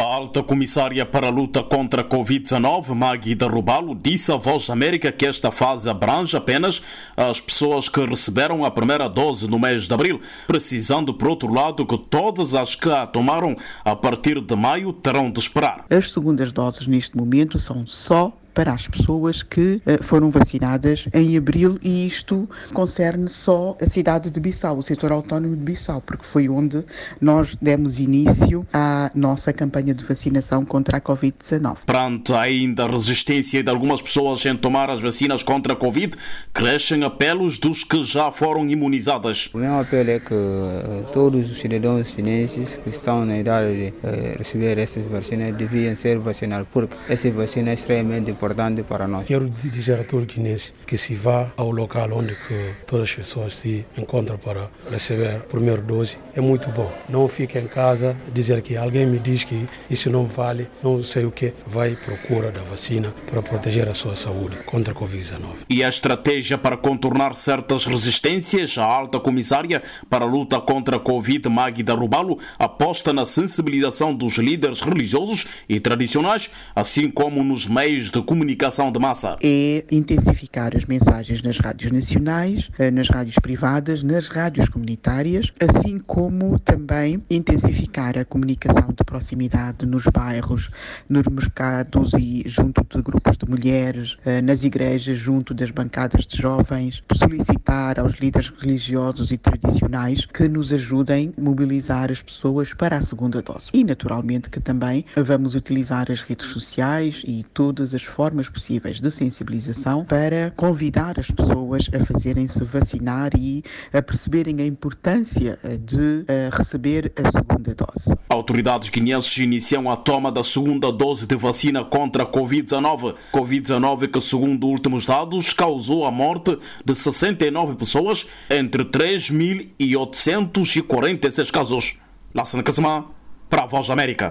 A alta comissária para a luta contra a Covid-19, Maggie Rubalo, disse à Voz da América que esta fase abrange apenas as pessoas que receberam a primeira dose no mês de abril, precisando, por outro lado, que todas as que a tomaram a partir de maio terão de esperar. As segundas doses neste momento são só para as pessoas que uh, foram vacinadas em abril e isto concerne só a cidade de Bissau, o setor autónomo de Bissau, porque foi onde nós demos início à nossa campanha de vacinação contra a Covid-19. Perante ainda a resistência de algumas pessoas em tomar as vacinas contra a Covid, crescem apelos dos que já foram imunizadas. O meu apelo é que uh, todos os cidadãos chineses que estão na idade de uh, receber essas vacinas deviam ser vacinados, porque essa vacina é extremamente importante para nós. Quero dizer a todo guinense que se vá ao local onde todas as pessoas se encontram para receber a primeira dose, é muito bom. Não fique em casa dizer que alguém me diz que isso não vale, não sei o que, vai procura da vacina para proteger a sua saúde contra a Covid-19. E a estratégia para contornar certas resistências, a alta comissária para a luta contra a Covid, Magda Rubalo, aposta na sensibilização dos líderes religiosos e tradicionais, assim como nos meios de comunicação de massa? É intensificar as mensagens nas rádios nacionais, eh, nas rádios privadas, nas rádios comunitárias, assim como também intensificar a comunicação de proximidade nos bairros, nos mercados e junto mulheres, eh, nas igrejas, junto das bancadas de jovens, solicitar aos líderes religiosos e tradicionais que nos ajudem a mobilizar as pessoas para a segunda dose. E, naturalmente, que também vamos utilizar as redes sociais e todas as formas possíveis de sensibilização para convidar as pessoas a fazerem-se vacinar e a perceberem a importância eh, de uh, receber a segunda dose. Autoridades guineenses iniciam a toma da segunda dose de vacina contra a Covid-19. Covid-19 que, segundo últimos dados, causou a morte de 69 pessoas, entre 3.846 casos. Lassana Kazama, para a Voz da América.